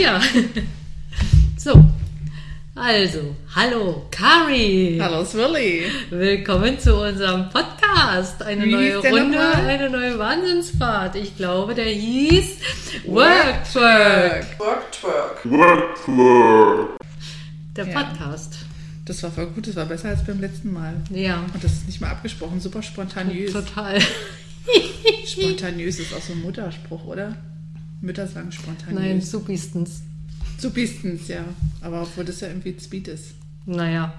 Ja. So. Also, hallo, Kari. Hallo Swilly. Willkommen zu unserem Podcast. Eine Wie neue Runde, eine neue Wahnsinnsfahrt. Ich glaube, der hieß Work Twerk. Work Twerk. Der Ja. Podcast. Das war voll gut, das war besser als beim letzten Mal. Ja, Und das ist nicht mal abgesprochen, super spontaneös. total. Spontaneös ist auch so ein Mutterspruch, oder? Mütter sagen Nein, spontaneös. supistens. Supistens, ja. Aber obwohl das ja irgendwie Speed ist. Naja,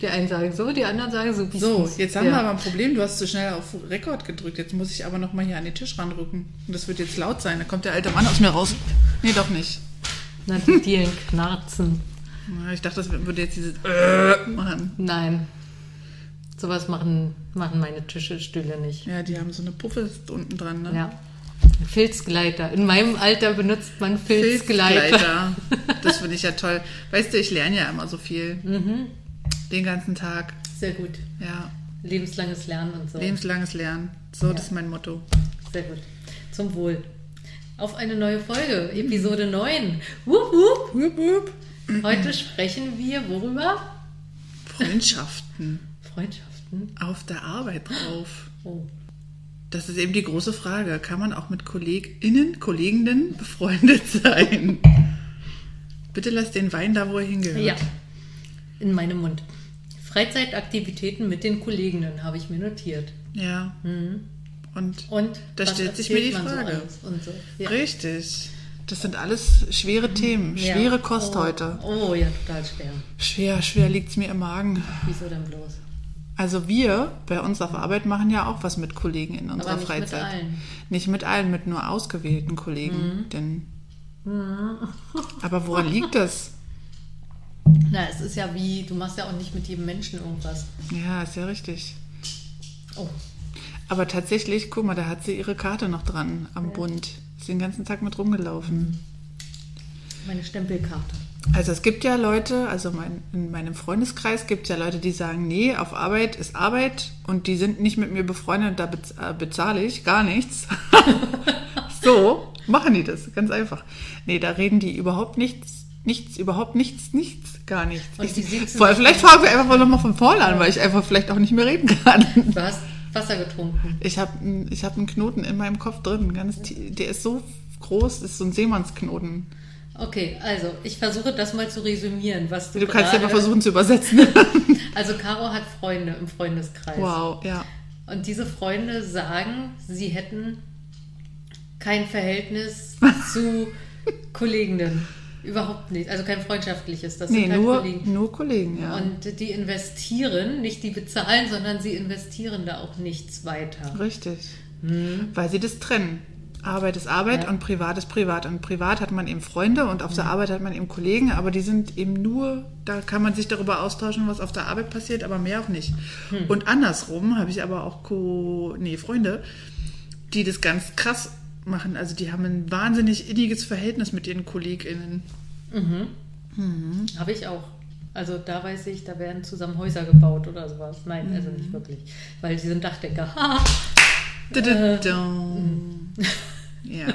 die einen sagen so, die anderen sagen supistens. So, jetzt haben ja. wir aber ein Problem. Du hast zu schnell auf Rekord gedrückt. Jetzt muss ich aber nochmal hier an den Tisch ranrücken. Und das wird jetzt laut sein. Da kommt der alte Mann aus mir raus. Nee, doch nicht. Na, die Dielen knarzen. Na, Ich dachte, das würde jetzt dieses äh machen. Nein. Sowas machen, machen meine Tische, Stühle nicht. Ja, die haben so eine Puffe unten dran, ne? Ja. Filzgleiter. In meinem Alter benutzt man Filzgleiter. Filzgleiter. Das finde ich ja toll. Weißt du, ich lerne ja immer so viel. Mhm. Den ganzen Tag. Sehr gut. Ja, Lebenslanges Lernen und so. lebenslanges Lernen. So, Ja. das ist mein Motto. Sehr gut. Zum Wohl. Auf eine neue Folge, Episode 9. Wupp, wupp. Wup, wup. Heute sprechen wir worüber? Freundschaften. Freundschaften. Auf der Arbeit drauf. Oh. Das ist eben die große Frage. Kann man auch mit KollegInnen, Kolleginnen befreundet sein? Bitte lass den Wein da, wo er hingehört. Ja. In meinem Mund. Freizeitaktivitäten mit den Kolleginnen habe ich mir notiert. Ja. Und Und Da stellt sich mir die Frage. So so. Ja. richtig. Das sind alles schwere Themen. Ja. Schwere Kost oh. heute. Oh ja, total schwer. Schwer, schwer liegt es mir im Magen. Wieso denn bloß? Also wir bei uns auf Arbeit machen ja auch was mit Kollegen in unserer Aber nicht mit Freizeit. allen. Nicht mit allen, mit nur ausgewählten Kollegen. Denn aber woran liegt das? Na, es ist ja wie, du machst ja auch nicht mit jedem Menschen irgendwas. Ja, ist ja richtig. Oh, Aber tatsächlich, guck mal, da hat sie ihre Karte noch dran am Bund. Ist den ganzen Tag mit rumgelaufen. meine Stempelkarte. Also es gibt ja Leute, also mein, in meinem Freundeskreis gibt es ja Leute, die sagen, nee, auf Arbeit ist Arbeit und die sind nicht mit mir befreundet und da bez äh, bezahle ich gar nichts. so machen die das, ganz einfach. Nee, da reden die überhaupt nichts, nichts, überhaupt nichts, nichts, gar nichts. Und Ich, voll, vielleicht fangen wir einfach mal nochmal von vorne an, weil ich einfach vielleicht auch nicht mehr reden kann. Du hast Wasser getrunken. Ich habe ich hab einen Knoten in meinem Kopf drin, ganz, der ist so groß, ist so ein Seemannsknoten. Okay, also ich versuche das mal zu resümieren, was du Du kannst ja mal versuchen zu übersetzen. Also Caro hat Freunde im Freundeskreis. wow, ja. Und diese Freunde sagen, sie hätten kein Verhältnis zu Kolleginnen. Überhaupt nicht. Also kein freundschaftliches. Das Nee, sind halt nur, Kollegen. nur Kollegen, ja. Und die investieren, nicht die bezahlen, sondern sie investieren da auch nichts weiter. Richtig. Weil sie das trennen. Arbeit ist Arbeit Ja. und Privat ist Privat. Und privat hat man eben Freunde und auf der Arbeit hat man eben Kollegen, aber die sind eben nur, da kann man sich darüber austauschen, was auf der Arbeit passiert, aber mehr auch nicht. Und andersrum habe ich aber auch Co nee, Freunde, die das ganz krass machen. Also die haben ein wahnsinnig inniges Verhältnis mit ihren KollegInnen. Habe ich auch. Also da weiß ich, da werden zusammen Häuser gebaut oder sowas. Nein, also nicht wirklich. Weil sie sind Dachdecker. Dududum. Ja,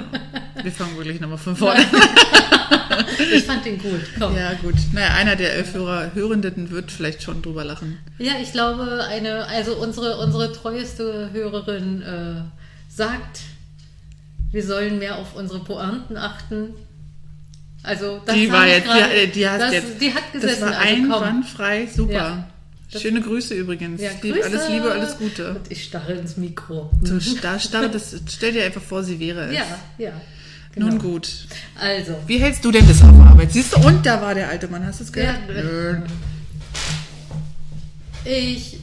wir fangen wirklich nochmal von vorne Ich fand den gut. Komm. Ja, gut. Naja, einer der elf Hörer, Hörenden wird vielleicht schon drüber lachen. Ja, ich glaube, eine, also unsere, unsere treueste Hörerin äh, sagt, wir sollen mehr auf unsere Pointen achten. Also das die war jetzt, gerade- die, die, hast das, jetzt, die hat gesessen. das war also einwandfrei, super. Ja. Das- Schöne Grüße übrigens. Ja, Grüße. Alles Liebe, alles Gute. Und ich starre ins Mikro. Starrt das, stell dir einfach vor, sie wäre es. Ja, ja. Genau. Nun gut. Also, Wie hältst du denn das auf Arbeit? Siehst du, und da war der alte Mann, hast du es gehört? Ja. Nö. Ich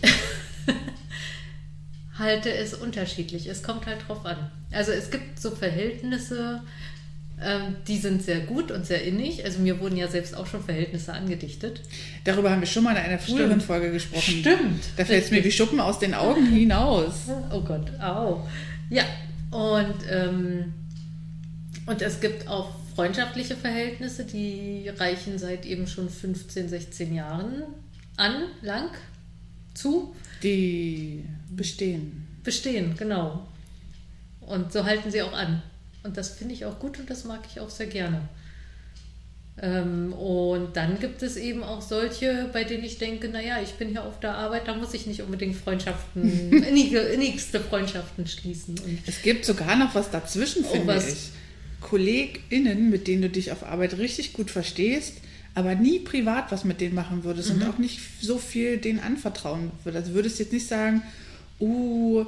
halte es unterschiedlich. Es kommt halt drauf an. Also es gibt so Verhältnisse, die sind sehr gut und sehr innig. Also mir wurden ja selbst auch schon Verhältnisse angedichtet. Darüber haben wir schon mal in einer früheren. Folge gesprochen. Stimmt. Da fällt es mir wie. Schuppen aus den Augen hinaus. Oh Gott, au. Ja, und, ähm, und es gibt auch freundschaftliche Verhältnisse, die reichen seit eben schon 15, 16 Jahren an, lang, zu. Die bestehen. bestehen, genau. Und so halten sie auch an. Und das finde ich auch gut und das mag ich auch sehr gerne. Ähm, und dann gibt es eben auch solche, bei denen ich denke, naja, ich bin hier auf der Arbeit, da muss ich nicht unbedingt Freundschaften, innige, innigste Freundschaften schließen. Und Es gibt sogar noch was dazwischen, Oh, finde was? ich. KollegInnen, mit denen du dich auf Arbeit richtig gut verstehst, aber nie privat was mit denen machen würdest Mhm. und auch nicht so viel denen anvertrauen würdest. Also würdest jetzt nicht sagen, uh,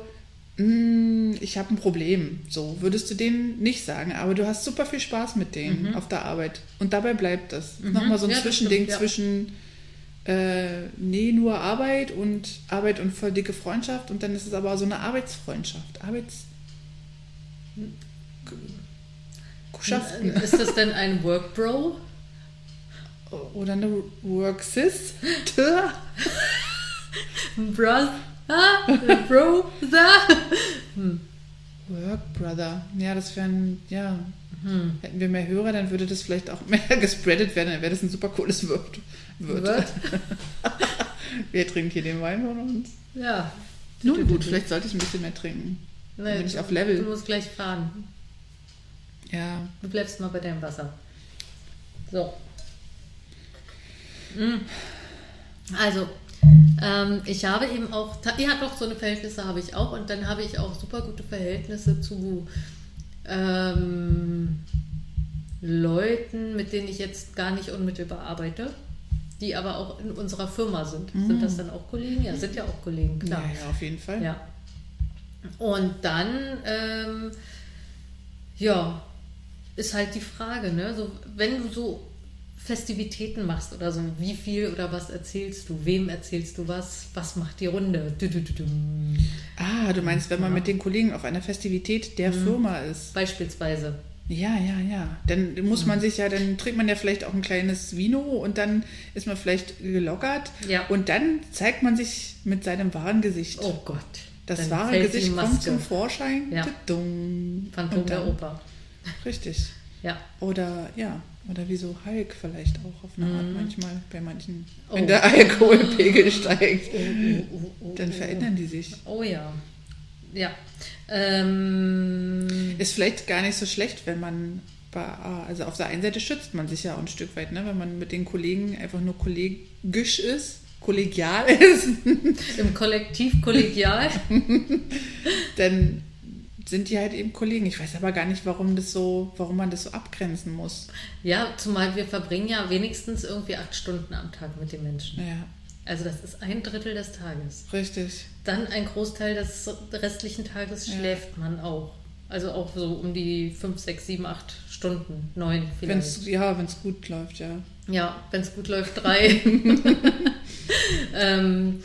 ich habe ein Problem. So würdest du denen nicht sagen, aber du hast super viel Spaß mit denen auf der Arbeit. Und dabei bleibt das. Nochmal so ein Mhm. Ja, Zwischending stimmt, ja. zwischen äh, nee, nur Arbeit und Arbeit und voll dicke Freundschaft und dann ist es aber so eine Arbeitsfreundschaft. Arbeits. Schaften. ist das denn ein Work Bro? Oder eine Work Sis. Brother? Bro? Work Brother. Ja, das wären, ja. Hm. Hätten wir mehr Hörer, dann würde das vielleicht auch mehr gespreadet werden, dann wäre das ein super cooles Wort. Wir trinken hier den Wein von uns. Ja. Nun gut, vielleicht sollte ich ein bisschen mehr trinken. Dann bin ich auf Level. Du musst gleich fahren. Ja, Du bleibst mal bei deinem Wasser. So. Mm. Also, ähm, ich habe eben auch, ja doch, so eine Verhältnisse habe ich auch und dann habe ich auch super gute Verhältnisse zu ähm, Leuten, mit denen ich jetzt gar nicht unmittelbar arbeite, die aber auch in unserer Firma sind. Sind das dann auch Kollegen? Ja, sind ja auch Kollegen, klar. ja, ja, auf jeden Fall. Ja. Und dann, ähm, ja, ist halt die Frage, ne? So, wenn du so Festivitäten machst oder so, wie viel oder was erzählst du? Wem erzählst du was? Was macht die Runde? Du, du, du. Ah, du meinst, wenn man mit den Kollegen auf einer Festivität der Firma ist. Beispielsweise. Ja, ja, ja. Dann muss man sich ja, dann trinkt man ja vielleicht auch ein kleines Vino und dann ist man vielleicht gelockert. Ja. Und dann zeigt man sich mit seinem wahren Gesicht. Oh Gott. das Dann wahre Gesicht kommt zum Vorschein. Ja. Phantom der Oper. Richtig. Ja. Oder ja, oder wie so Hulk vielleicht auch auf eine Art manchmal bei manchen. Mhm. Oh. Wenn der Alkoholpegel steigt, Oh, oh, oh, dann oh, verändern die sich. Oh ja. Ja. Ähm, Ist vielleicht gar nicht so schlecht, wenn man bei, also auf der einen Seite schützt man sich ja auch ein Stück weit, ne? wenn man mit den Kollegen einfach nur kollegisch ist, kollegial ist, Im Kollektiv kollegial. dann sind die halt eben Kollegen. Ich weiß aber gar nicht, warum das so, warum man das so abgrenzen muss. Ja, zumal wir verbringen ja wenigstens irgendwie acht Stunden am Tag mit den Menschen. Ja, Also das ist ein Drittel des Tages. richtig. Dann ein Großteil des restlichen Tages Ja. schläft man auch. Also auch so um die fünf, sechs, sieben, acht Stunden, neun Wenn's, vielleicht. ja, wenn es gut läuft, ja. Ja, wenn es gut läuft, drei. ähm,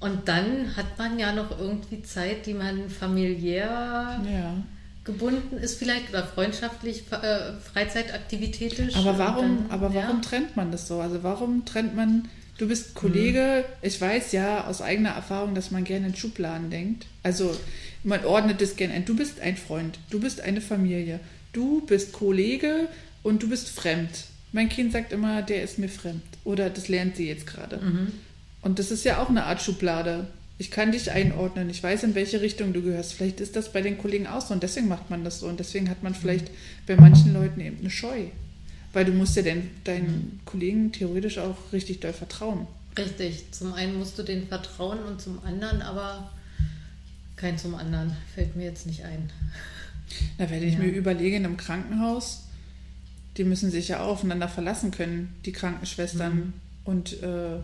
und dann hat man ja noch irgendwie Zeit, die man familiär Ja. gebunden ist vielleicht oder freundschaftlich, äh, freizeitaktivitätisch. Aber warum, dann- aber warum ja. trennt man das so? Also warum trennt man, du bist Kollege, ich weiß ja aus eigener Erfahrung, dass man gerne in Schubladen denkt. Also man ordnet es gerne ein. Du bist ein Freund, du bist eine Familie, du bist Kollege und du bist fremd. Mein Kind sagt immer, der ist mir fremd. Oder das lernt sie jetzt gerade. Und das ist ja auch eine Art Schublade. Ich kann dich einordnen, ich weiß, in welche Richtung du gehörst. Vielleicht ist das bei den Kollegen auch so und deswegen macht man das so. Und deswegen hat man vielleicht bei manchen Leuten eben eine Scheu. Weil du musst ja den, deinen Kollegen theoretisch auch richtig doll vertrauen. Richtig, zum einen musst du denen vertrauen und zum anderen aber kein zum anderen. Fällt mir jetzt nicht ein. Na, wenn ich Ja. mir überlege, in einem Krankenhaus, die müssen sich ja auch aufeinander verlassen können, die Krankenschwestern Mhm. und äh,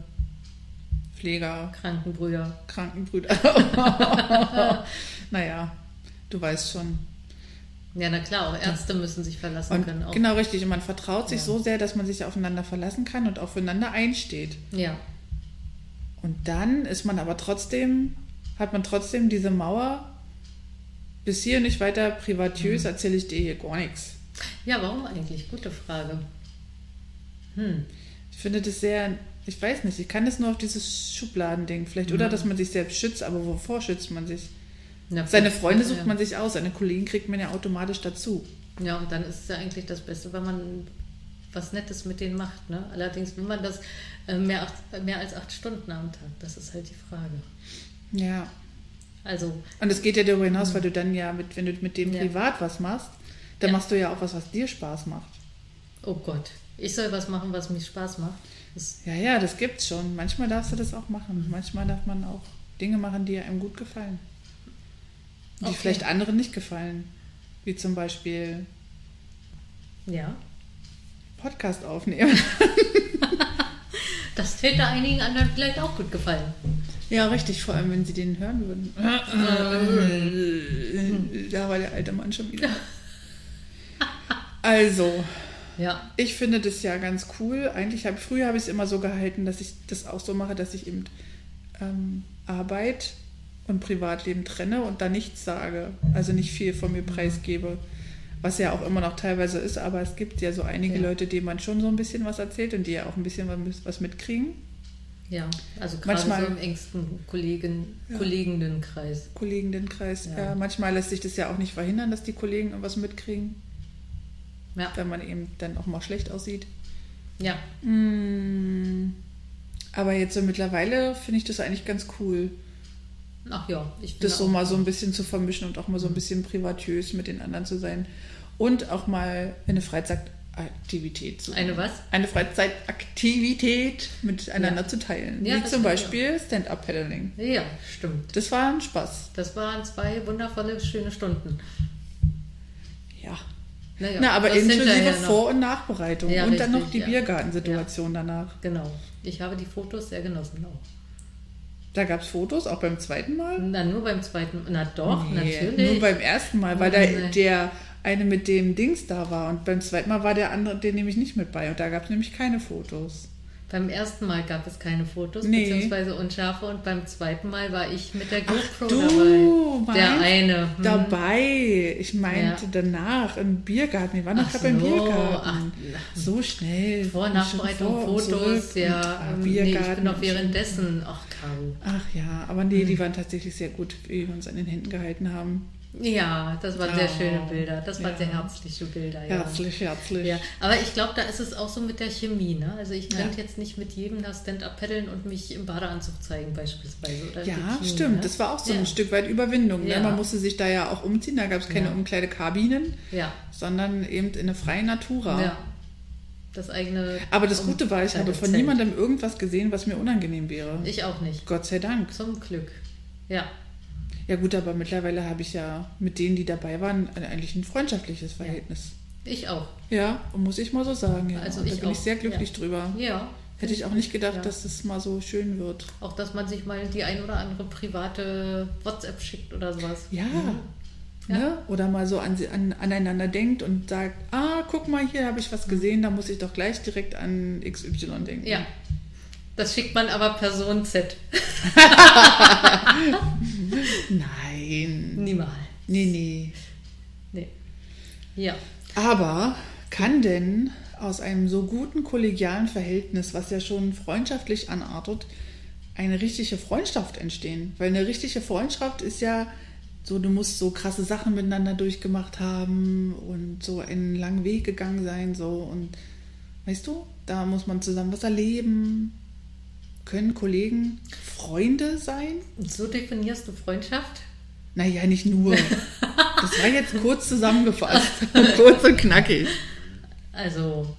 Pfleger, Krankenbrüder. Krankenbrüder. naja, du weißt schon. Ja, na klar, auch Ärzte müssen sich verlassen können. Und Auch. genau richtig. Und man vertraut sich Ja. so sehr, dass man sich aufeinander verlassen kann und aufeinander einsteht. Ja, Und dann ist man aber trotzdem, hat man trotzdem diese Mauer, bis hier nicht weiter privatiös Mhm. erzähle ich dir hier gar nichts. ja, warum eigentlich? Gute Frage. Hm. Ich finde das sehr, ich weiß nicht, ich kann das nur auf dieses Schubladending vielleicht. Mhm. Oder dass man sich selbst schützt, aber wovor schützt man sich? Na, Seine Freunde sucht ja. man sich aus, seine Kollegen kriegt man ja automatisch dazu. Ja, und dann ist es ja eigentlich das Beste, wenn man was Nettes mit denen macht. Ne? Allerdings will man das äh, mehr, mehr als acht Stunden am Tag. Das ist halt die Frage. Ja. Also, Und es geht ja darüber hinaus, weil du dann ja, mit, wenn du mit dem Ja. privat was machst, dann Ja. machst du ja auch was, was dir Spaß macht. Oh Gott. Ich soll was machen, was mir Spaß macht. Das, Ja, ja, das gibt's schon. Manchmal darfst du das auch machen. Manchmal darf man auch Dinge machen, die einem gut gefallen. Die Okay. vielleicht anderen nicht gefallen. Wie zum Beispiel ja. Podcast aufnehmen. Das täte einigen anderen vielleicht auch gut gefallen. Ja, richtig, vor allem wenn sie den hören würden. Da war der alte Mann schon wieder. Also, Ja. ich finde das ja ganz cool. Eigentlich habe früher habe ich es immer so gehalten, dass ich das auch so mache, dass ich eben ähm, Arbeit und Privatleben trenne und da nichts sage. Also nicht viel von mir preisgebe. Was ja auch immer noch teilweise ist, aber es gibt ja so einige Ja. Leute, denen man schon so ein bisschen was erzählt und die ja auch ein bisschen was- mitkriegen. Ja. Also gerade Manchmal- so im engsten Kollegen, Ja. Kolleginnenkreis. Kolleginnenkreis. Ja. Ja. manchmal lässt sich das ja auch nicht verhindern, dass die Kollegen was mitkriegen, Ja. wenn man eben dann auch mal schlecht aussieht. Ja. Mm, Aber jetzt so mittlerweile finde ich das eigentlich ganz cool, Ach ja. Ich finde das so mal so ein bisschen zu vermischen und auch mal so ein bisschen privatös mit den anderen zu sein und auch mal eine Freizeitaktivität zu Eine was? Eine Freizeitaktivität miteinander Ja. zu teilen. Ja, Wie zum Beispiel Stand-Up-Paddling. Ja, stimmt. Das war ein Spaß. Das waren zwei wundervolle, schöne Stunden. Ja. Naja, Na, aber inklusive. Vor- und Nachbereitung. Ja, und dann richtig, noch die ja. Biergartensituation danach. Genau. Ich habe die Fotos sehr genossen auch. Da gab es Fotos, auch beim zweiten Mal. Na, nur beim zweiten. Na doch, Nee, natürlich. Nur beim ersten Mal, weil da nein. der eine mit dem Dings da war. Und beim zweiten Mal war der andere, den nämlich nicht mit bei. Und da gab es nämlich keine Fotos. Beim ersten Mal gab es keine Fotos, Nee. beziehungsweise unscharfe. Und beim zweiten Mal war ich mit der GoPro du dabei. Der eine. hm. Dabei. Ich meinte Ja. danach im Biergarten. Wir waren doch Ach gerade beim so, Biergarten. ach, so schnell. Vor- Nachbereitung, vor Fotos, ja. und, ah, ähm, nee, ich Biergarten bin und währenddessen. Ach, Caro. Ach ja, aber nee, Hm. die waren tatsächlich sehr gut, wie wir uns an den Händen gehalten haben. Ja, das waren sehr Oh, schöne Bilder. Das waren ja. sehr herzliche Bilder. Ja. Herzlich, herzlich. Ja, aber ich glaube, da ist es auch so mit der Chemie. Ne? Also ich Ja. könnte jetzt nicht mit jedem da Stand-up paddeln und mich im Badeanzug zeigen beispielsweise. Oder Ja, Bikini, stimmt. Ne? Das war auch so ja. ein Stück weit Überwindung. Ja. Ne? Man musste sich da ja auch umziehen. Da gab es keine Ja. Umkleidekabinen, Ja, sondern eben in der freien Natura. ja. Das eigene. Aber das Gute war, ich habe von niemandem irgendwas gesehen, was mir unangenehm wäre. Ich auch nicht. Gott sei Dank. Zum Glück. Ja. Ja gut, aber mittlerweile habe ich ja mit denen, die dabei waren, eigentlich ein freundschaftliches Verhältnis. Ich auch. Ja, muss ich mal so sagen. Ja. Also da ich bin ich auch, sehr glücklich ja. drüber. Ja. Hätte ich auch nicht gedacht, Ja. dass es mal so schön wird. Auch, dass man sich mal die ein oder andere private WhatsApp schickt oder sowas. Ja. Ja. Ne? Oder mal so an, an, aneinander denkt und sagt, ah, guck mal, hier habe ich was gesehen, da muss ich doch gleich direkt an XY denken. Ja. Das schickt man aber Person Z. Nein. Niemals. Nee, nee. Nee. Ja. Aber kann denn aus einem so guten kollegialen Verhältnis, was ja schon freundschaftlich anartet, eine richtige Freundschaft entstehen? Weil eine richtige Freundschaft ist ja so, du musst so krasse Sachen miteinander durchgemacht haben und so einen langen Weg gegangen sein, so und weißt du, da muss man zusammen was erleben. Können Kollegen Freunde sein? Und so definierst du Freundschaft? Naja, nicht nur. Das war jetzt kurz zusammengefasst. kurz und knackig. Also,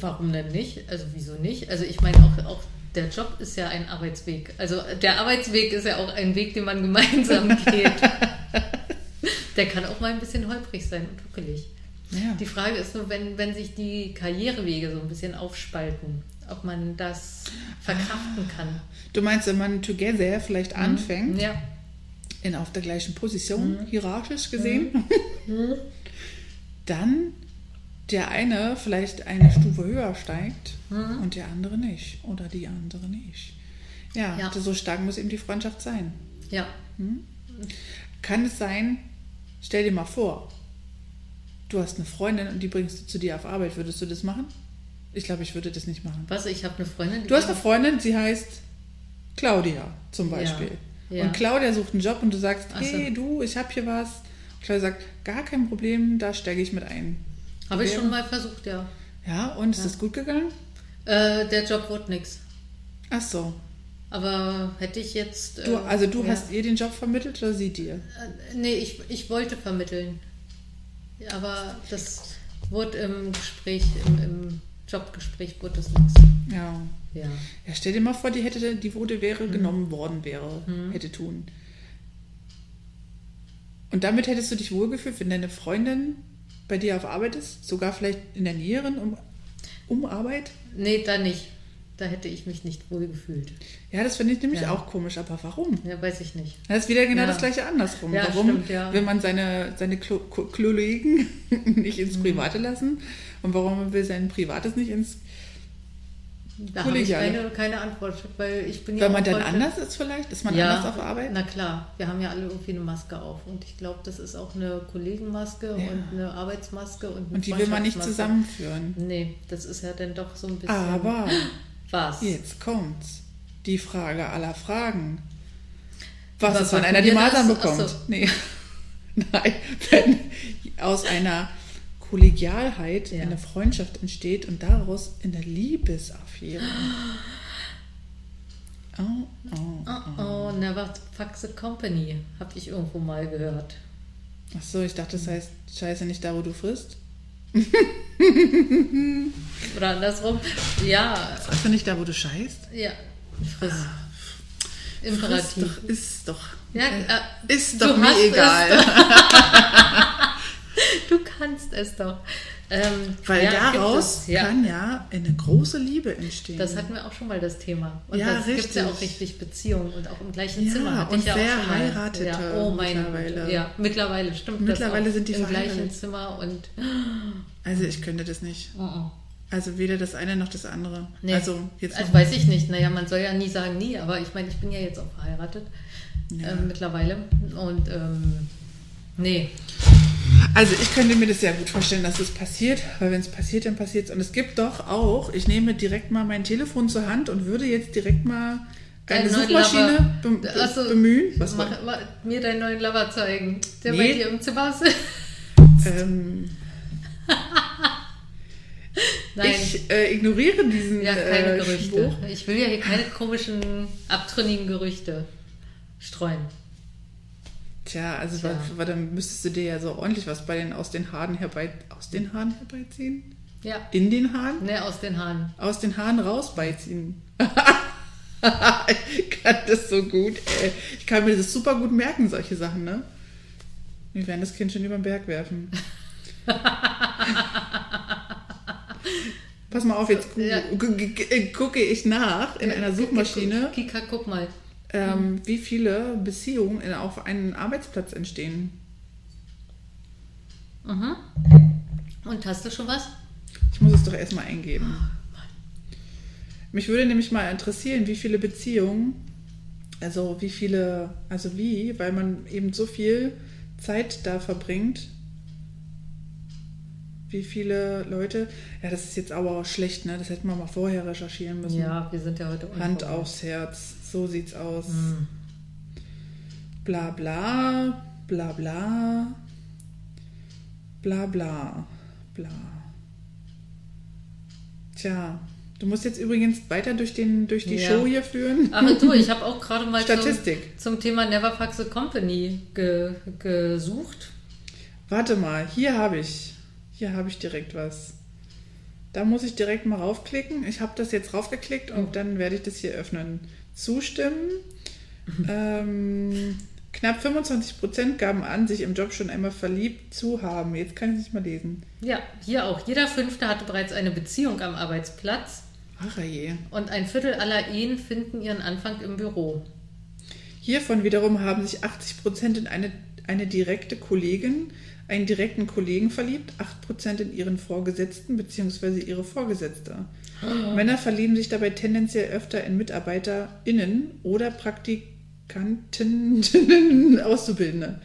warum denn nicht? Also, wieso nicht? Also, ich meine, auch, auch der Job ist ja ein Arbeitsweg. Also, der Arbeitsweg ist ja auch ein Weg, den man gemeinsam geht. der kann auch mal ein bisschen holprig sein und ruckelig. Ja. Die Frage ist nur, wenn, wenn sich die Karrierewege so ein bisschen aufspalten, ob man das verkraften kann. Du meinst, wenn man together vielleicht anfängt, Ja, in auf der gleichen Position, Mhm. hierarchisch gesehen, dann der eine vielleicht eine Stufe höher steigt und der andere nicht. Oder die andere nicht. Ja, Ja. so stark muss eben die Freundschaft sein. ja. Kann es sein, stell dir mal vor, du hast eine Freundin und die bringst du zu dir auf Arbeit. Würdest du das machen? Ich glaube, ich würde das nicht machen. Was? Ich habe eine Freundin. Du hast eine Freundin, sie heißt Claudia zum Beispiel. Ja. Und Claudia sucht einen Job und du sagst, Ach so. hey du, ich habe hier was. Und Claudia sagt, gar kein Problem, da steige ich mit ein. Habe ich schon mal versucht, ja. Ja, und ist das gut gegangen? Äh, der Job wird nix. Ach so. Aber hätte ich jetzt. Du, äh, also du ja. hast ihr den Job vermittelt oder sie dir? Äh, Nee, ich, ich wollte vermitteln. Ja, Aber das wurde im Gespräch, im, im Jobgespräch wurde das nichts. Ja. Ja. Ja, stell dir mal vor, die hätte, die Wurde wäre Mhm. genommen worden wäre, hätte tun. Und damit hättest du dich wohlgefühlt, wenn deine Freundin bei dir auf Arbeit ist, sogar vielleicht in der näheren um, um Arbeit? Nee, da nicht. Da hätte ich mich nicht wohl gefühlt. Ja, das finde ich nämlich Ja. auch komisch, aber warum? Ja, weiß ich nicht. Das ist wieder genau Ja. das gleiche andersrum. Ja, warum stimmt, will man seine, seine Kollegen nicht ins Mhm. Private lassen und warum will sein Privates nicht ins... Da habe ich keine, keine Antwort, weil ich bin ja Weil man auch dann anders ist vielleicht? Ist man ja, anders auf Arbeit? Na klar, wir haben ja alle irgendwie eine Maske auf und ich glaube, das ist auch eine Kollegenmaske Ja. und eine Arbeitsmaske und eine Und die will man nicht zusammenführen. Nee, das ist ja dann doch so ein bisschen. Aber was? jetzt kommt's. Die Frage aller Fragen. Was ist, wenn einer die Masern bekommt? So. Nee. Nein, wenn aus einer Kollegialheit Ja. eine Freundschaft entsteht und daraus eine Liebesaffäre. Oh, oh. Oh, oh, never fuck the company, habe ich irgendwo mal gehört. Ach so, ich dachte, das heißt Scheiße nicht da, wo du frisst. Oder andersrum. Ja, Frisst du nicht da, wo du scheißt? ja, friss. Friss Imperativ. doch, ist doch. Ja, äh, ist doch mir egal. Kannst es doch. Ähm, Weil ja, daraus ja. kann ja eine große Liebe entstehen. Das hatten wir auch schon mal das Thema. Und Ja, das gibt es ja auch richtig Beziehungen und auch im gleichen Ja, Zimmer. Hatte und ich ja wer mal. heiratete ja, oh mein mittlerweile? Ja, mittlerweile stimmt Mittlerweile das auch. sind die im gleichen. Zimmer und also ich könnte das nicht. oh, oh. Also weder das eine noch das andere. Nee. Also jetzt also weiß ich nicht. Naja, man soll ja nie sagen nie, aber ich meine, ich bin ja jetzt auch verheiratet Ja. ähm, mittlerweile. Und ähm, nee, Also ich könnte mir das sehr gut vorstellen, dass es passiert, weil wenn es passiert, dann passiert es. Und es gibt doch auch, ich nehme direkt mal mein Telefon zur Hand und würde jetzt direkt mal eine Deinen neuen Suchmaschine be be Ach so, bemühen. Was mach, mach, mir deinen neuen Lover zeigen, der Nee. bei dir im Zimmer ist. Ähm, Nein, ich äh, ignoriere diesen ja, keine äh, Gerüchte. Spruch. Ich will ja hier keine komischen, abtrünnigen Gerüchte streuen. Tja, also Tja. wa- dann müsstest du dir ja so ordentlich was bei den aus den Haaren herbei aus den Haaren herbeiziehen? Ja, In den Haaren? ne, aus den Haaren. Aus den Haaren rausbeiziehen. ich kann das so gut, ey. Ich kann mir das super gut merken, solche Sachen, ne? Wir werden das Kind schon über den Berg werfen. Pass mal auf, jetzt gu Ja. gu gu äh, gucke ich nach in einer Suchmaschine, Kika, guck mal. Ähm, wie viele Beziehungen in, auf einem Arbeitsplatz entstehen. Mhm. Und hast du schon was? Ich muss es doch erstmal eingeben. Mich würde nämlich mal interessieren, wie viele Beziehungen, also wie viele, also wie, weil man eben so viel Zeit da verbringt, wie viele Leute, ja, das ist jetzt aber auch schlecht, ne? Das hätten wir mal vorher recherchieren müssen. Ja, wir sind ja heute Hand aufs Herz, so sieht's aus. Hm. Bla bla, bla bla, bla bla, bla. Tja, du musst jetzt übrigens weiter durch, den, durch die Ja. Show hier führen. Ach du, ich habe auch gerade mal Statistik. Zum, zum Thema Never Fuck the Company ge, gesucht. Warte mal, hier habe ich, hier habe ich direkt was. Da muss ich direkt mal raufklicken. Ich habe das jetzt raufgeklickt und Oh. dann werde ich das hier öffnen. Zustimmen. ähm, knapp 25% gaben an, sich im Job schon einmal verliebt zu haben. Jetzt kann ich es nicht mal lesen. Ja, hier auch. Jeder Fünfte hatte bereits eine Beziehung am Arbeitsplatz Ach je. und ein Viertel aller Ehen finden ihren Anfang im Büro. Hiervon wiederum haben sich 80% in eine, eine direkte Kollegin, einen direkten Kollegen verliebt, 8% in ihren Vorgesetzten bzw. ihre Vorgesetzte. Männer verlieben sich dabei tendenziell öfter in MitarbeiterInnen oder Praktikantinnen, Auszubildende.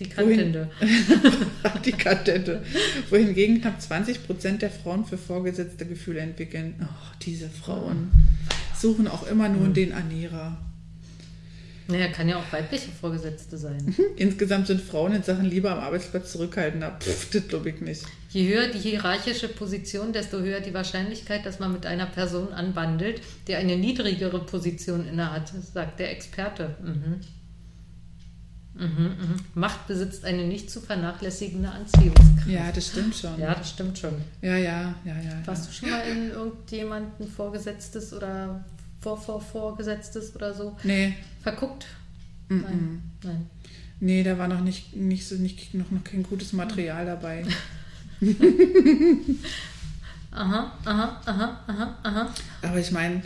Die Kantinde. Praktikantinnen. Wohingegen knapp 20% der Frauen für vorgesetzte Gefühle entwickeln. Ach, diese Frauen suchen auch immer nur den Ernährer. Naja, kann ja auch weibliche Vorgesetzte sein. Insgesamt sind Frauen in Sachen Liebe am Arbeitsplatz zurückhaltender. Pff, das glaube ich nicht. Je höher die hierarchische Position, desto höher die Wahrscheinlichkeit, dass man mit einer Person anbandelt, die eine niedrigere Position innehat, sagt der Experte. Mhm. Mhm, mhm. Macht besitzt eine nicht zu vernachlässigende Anziehungskraft. Ja, das stimmt schon. Ja, das stimmt schon. ja, ja, ja. ja, Warst ja. du schon mal in irgendjemanden Vorgesetztes oder Vor-Vor-Vorgesetztes oder so Nee, verguckt? mm, Nein. mm. Nein. nee, da war noch nicht, nicht so nicht, noch, noch kein gutes Material dabei. Aha, aha, aha, aha, aha. Aber ich meine,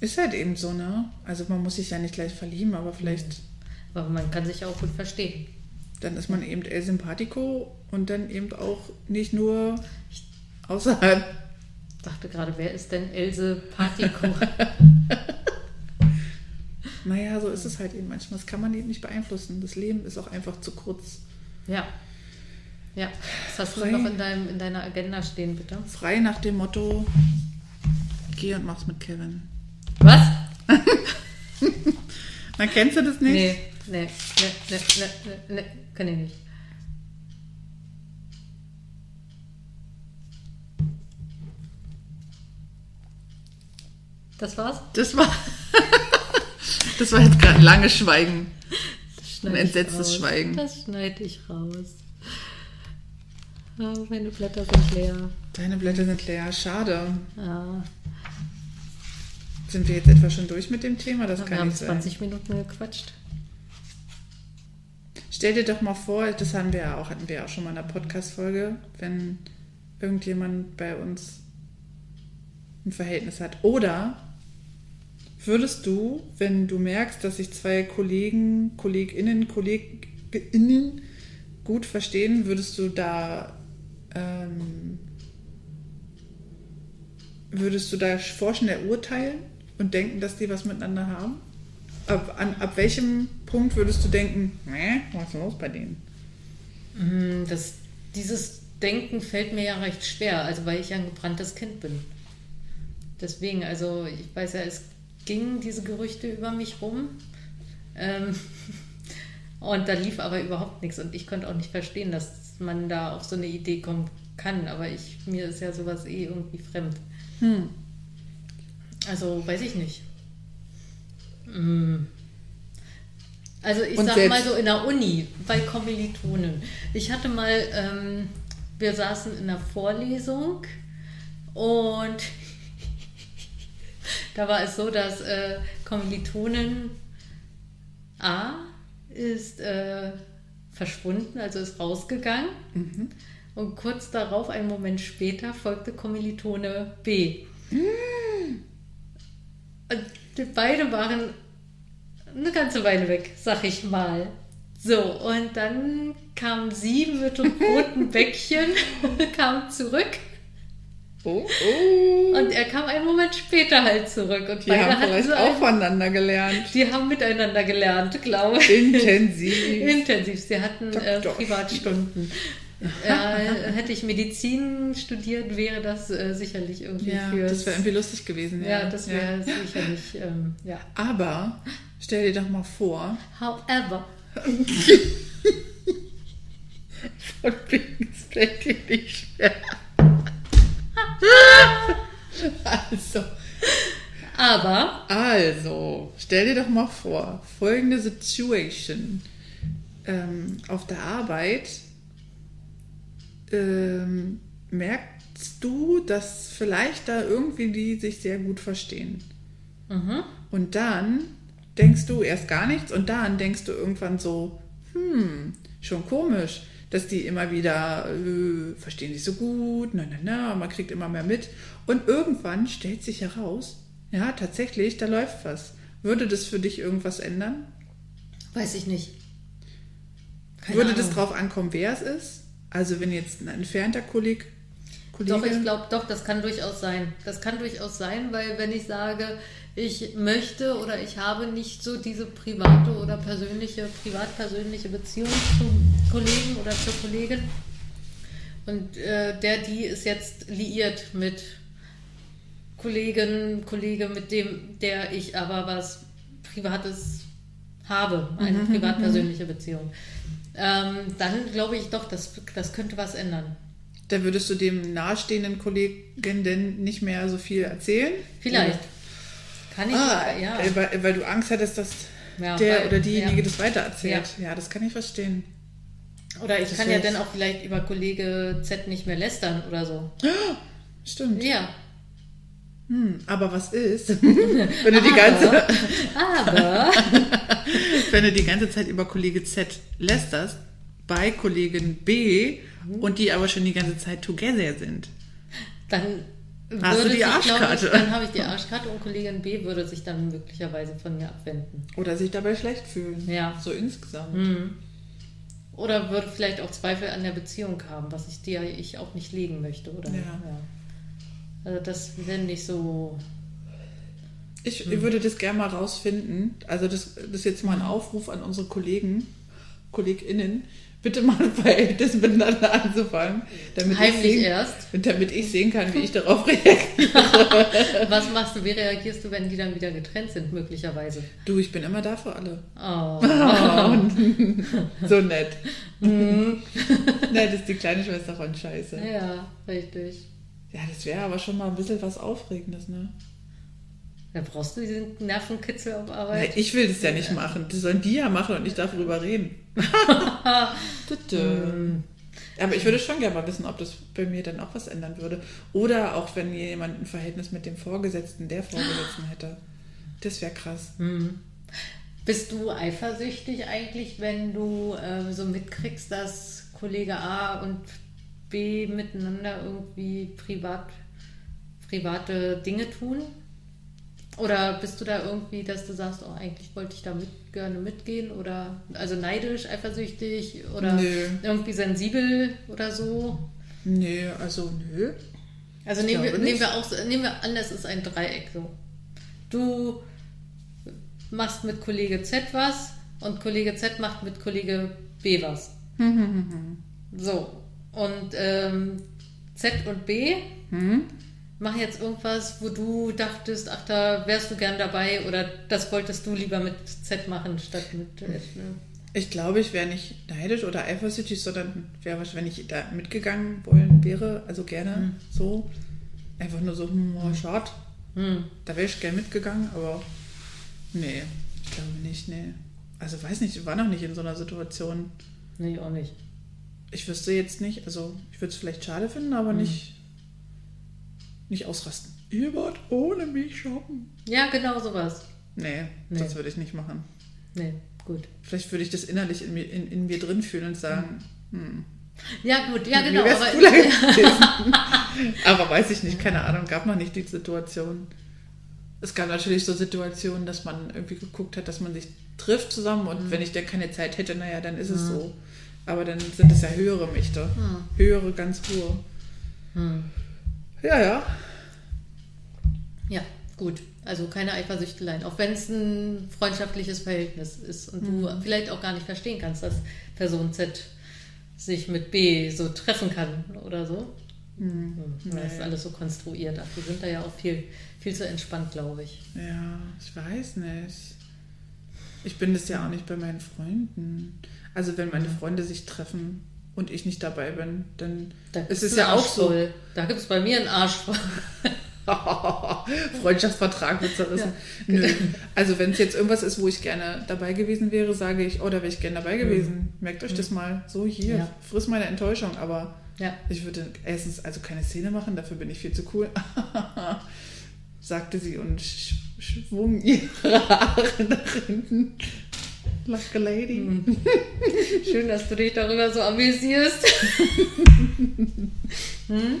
ist halt eben so, ne? Also man muss sich ja nicht gleich verlieben, aber vielleicht Aber man kann sich auch gut verstehen. dann ist man eben El Sympathico und dann eben auch nicht nur außerhalb. Ich dachte gerade, wer ist denn Else Partico? Naja, so ist es halt eben manchmal. Das kann man eben nicht beeinflussen. Das Leben ist auch einfach zu kurz. ja. Ja. Was hast Frei. du noch in, deinem, in deiner Agenda stehen, bitte? Frei nach dem Motto, geh und mach's mit Kevin. Was? Na, kennst du das nicht? Nee, nee, nee, nee, nee, nee, nee, kann ich nicht. Das war's? Das war, das war jetzt gerade ein langes Schweigen. Ein entsetztes. Schweigen. Das schneide ich raus. Ah, meine Blätter sind leer. Deine Blätter sind leer. Schade. Ja, Sind wir jetzt etwa schon durch mit dem Thema? Das wir kann haben nicht sein. 20 Minuten gequatscht. Stell dir doch mal vor, das haben wir ja auch, hatten wir ja auch schon mal in einer Podcast-Folge, wenn irgendjemand bei uns ein Verhältnis hat. Oder würdest du, wenn du merkst, dass sich zwei Kollegen, KollegInnen, KollegInnen gut verstehen, würdest du da ähm, würdest du da vorschnell urteilen und denken, dass die was miteinander haben? Ab, an, ab welchem Punkt würdest du denken, was ist los bei denen? Mm, Das, dieses Denken fällt mir ja recht schwer, also weil ich ja ein gebranntes Kind bin. Deswegen, also ich weiß ja, es gingen diese Gerüchte über mich rum. Ähm, und da lief aber überhaupt nichts und ich konnte auch nicht verstehen, dass man da auf so eine Idee kommen kann. Aber ich, mir ist ja sowas eh irgendwie fremd. Hm. Also weiß ich nicht. Mm. Also ich Und sag mal so in der Uni bei Kommilitonen. Ich hatte mal, ähm, wir saßen in einer Vorlesung und da war es so, dass äh, Kommilitonen A ist äh, verschwunden, also ist rausgegangen. Und kurz darauf, einen Moment später, folgte Kommilitone B. Und die beide waren eine ganze Weile weg, sag ich mal. So, und dann kam sie mit dem roten Bäckchen, kam zurück Oh, oh. Er kam einen Moment später halt zurück. Und Die haben vielleicht so auch ein- voneinander gelernt. Die haben miteinander gelernt, glaube ich. Intensiv. Intensiv. Sie hatten äh. Privatstunden. Ja, hätte ich Medizin studiert, wäre das äh, sicherlich irgendwie Ja, für. das wäre irgendwie lustig gewesen. Ja, ja, das wäre sicherlich. Ähm, ja. Aber stell dir doch mal vor, However. von wegen es fällt dir nicht schwer. Also, Aber. also, stell dir doch mal vor, folgende Situation. Ähm, auf der Arbeit ähm, merkst du, dass vielleicht da irgendwie die sich sehr gut verstehen. Mhm. Und dann denkst du erst gar nichts und dann denkst du irgendwann so, hm, schon komisch, dass die immer wieder äh, verstehen sich so gut, na, na, na, man kriegt immer mehr mit. Und irgendwann stellt sich heraus, ja, tatsächlich, da läuft was. Würde das für dich irgendwas ändern? Weiß ich nicht. Keine Würde das Ahnung. drauf ankommen, wer es ist? Also wenn jetzt ein entfernter Kolleg, Kollege... Doch, ich glaube, doch, das kann durchaus sein. Das kann durchaus sein, weil wenn ich sage, ich möchte oder ich habe nicht so diese private oder persönliche, privat-persönliche Beziehung zum Kollegen oder zur Kollegin und äh, der, die ist jetzt liiert mit Kollegin, Kollege, mit dem, der ich aber was Privates habe, eine privat-persönliche Beziehung. Ähm, dann glaube ich doch, das, das könnte was ändern. Da würdest du dem nahestehenden Kollegen denn nicht mehr so viel erzählen? Vielleicht. Kann ich, Ah, ja. weil, weil du Angst hattest, dass Ja, der weil- oder diejenige ja. das weitererzählt. Ja. das kann ich verstehen. Oder ich Das kann ja dann auch vielleicht über Kollege Z nicht mehr lästern oder so. Stimmt. Ja. Hm, aber was ist, wenn du die ganze, Aber. wenn du die ganze Zeit über Kollege Z lästerst, bei Kollegin B Mhm. und die aber schon die ganze Zeit together sind? Dann Hast du würde die sich, Arschkarte? Ich, dann habe ich die Arschkarte und Kollegin B würde sich dann möglicherweise von mir abwenden. Oder sich dabei schlecht fühlen. Ja. So insgesamt. Mhm. Oder würde vielleicht auch Zweifel an der Beziehung haben, was ich dir ich auch nicht legen möchte. Oder? Ja. Also das wäre nicht so. Ich, Hm. ich würde das gerne mal rausfinden. Also das, das ist jetzt mal ein Aufruf an unsere Kollegen, KollegInnen, bitte mal ein Verhältnis miteinander anzufangen, damit ich, Heimlich sehen, erst. damit ich sehen kann, wie ich darauf reagiere. Was machst du, wie reagierst du, wenn die dann wieder getrennt sind, möglicherweise? Du, ich bin immer da für alle. Oh. so nett. Nein, das ist die kleine Schwester von Scheiße. Ja, richtig. Ja, das wäre aber schon mal ein bisschen was Aufregendes, ne? Da brauchst du diesen Nervenkitzel auf Arbeit. ich will das ja nicht machen. Das sollen die ja machen und ich darf darüber reden. Tütü. Aber ich würde schon gerne mal wissen, ob das bei mir dann auch was ändern würde. Oder auch wenn jemand ein Verhältnis mit dem Vorgesetzten, der Vorgesetzten hätte. Das wäre krass. Hm. Bist du eifersüchtig eigentlich, wenn du ähm, so mitkriegst, dass Kollege A und B miteinander irgendwie privat, private Dinge tun? Oder bist du da irgendwie, dass du sagst, oh, eigentlich wollte ich da mit, gerne mitgehen? Oder also neidisch, eifersüchtig oder Nö. irgendwie sensibel oder so? Nee, also nö. Also Ich nehmen wir, nehmen wir auch, nehmen wir an, das ist ein Dreieck so. Du machst mit Kollege Z was und Kollege Z macht mit Kollege B was. so. Und ähm, Z und B Hm? machen jetzt irgendwas, wo du dachtest, ach, da wärst du gern dabei oder das wolltest du lieber mit Z machen statt mit. Äh, Ich glaube, ich wäre nicht neidisch oder eifersüchtig, sondern wäre wahrscheinlich, wenn ich da mitgegangen wollen wäre, also gerne so. Einfach nur so, hm, oh, schade. hm. Da wäre ich gerne mitgegangen, aber nee, ich glaube nicht, nee. Also weiß nicht, ich war noch nicht in so einer Situation. Nee, auch nicht. Ich wüsste jetzt nicht, also ich würde es vielleicht schade finden, aber nicht, nicht ausrasten. Ihr wart ohne mich shoppen. Ja, genau sowas. Nee, Nee. das würde ich nicht machen. Nee, gut. Vielleicht würde ich das innerlich in mir, in, in mir drin fühlen und sagen, hm, Ja, gut, ja, genau. aber- aber weiß ich nicht, keine Ahnung, gab noch nicht die Situation. Es gab natürlich so Situationen, dass man irgendwie geguckt hat, dass man sich trifft zusammen Mhm. und wenn ich dann keine Zeit hätte, naja, dann ist es so. Aber dann sind es ja höhere Mächte. Höhere, ganz hohe. Hm. Ja, ja. Ja, gut. Also keine Eifersüchteleien. Auch wenn es ein freundschaftliches Verhältnis ist und du vielleicht auch gar nicht verstehen kannst, dass Person Z sich mit B so treffen kann oder so. Hm. Das ist alles so konstruiert. Ach, wir sind da ja auch viel, viel zu entspannt, glaube ich. Ja, ich weiß nicht. Ich bin das ja auch nicht bei meinen Freunden. Also wenn meine Freunde sich treffen und ich nicht dabei bin, dann Da ist es ja auch so. Da gibt es bei mir einen Arsch voll. Freundschaftsvertrag wird zerrissen. Nö. Also wenn es jetzt irgendwas ist, wo ich gerne dabei gewesen wäre, sage ich, oh, da wäre ich gerne dabei gewesen. Merkt euch das mal. So hier, Ja. friss meine Enttäuschung. Aber Ja. ich würde erstens also keine Szene machen, dafür bin ich viel zu cool. sagte sie und sch schwung ihre Haare nach hinten. Like a lady. Mhm. Schön, dass du dich darüber so amüsierst. hm?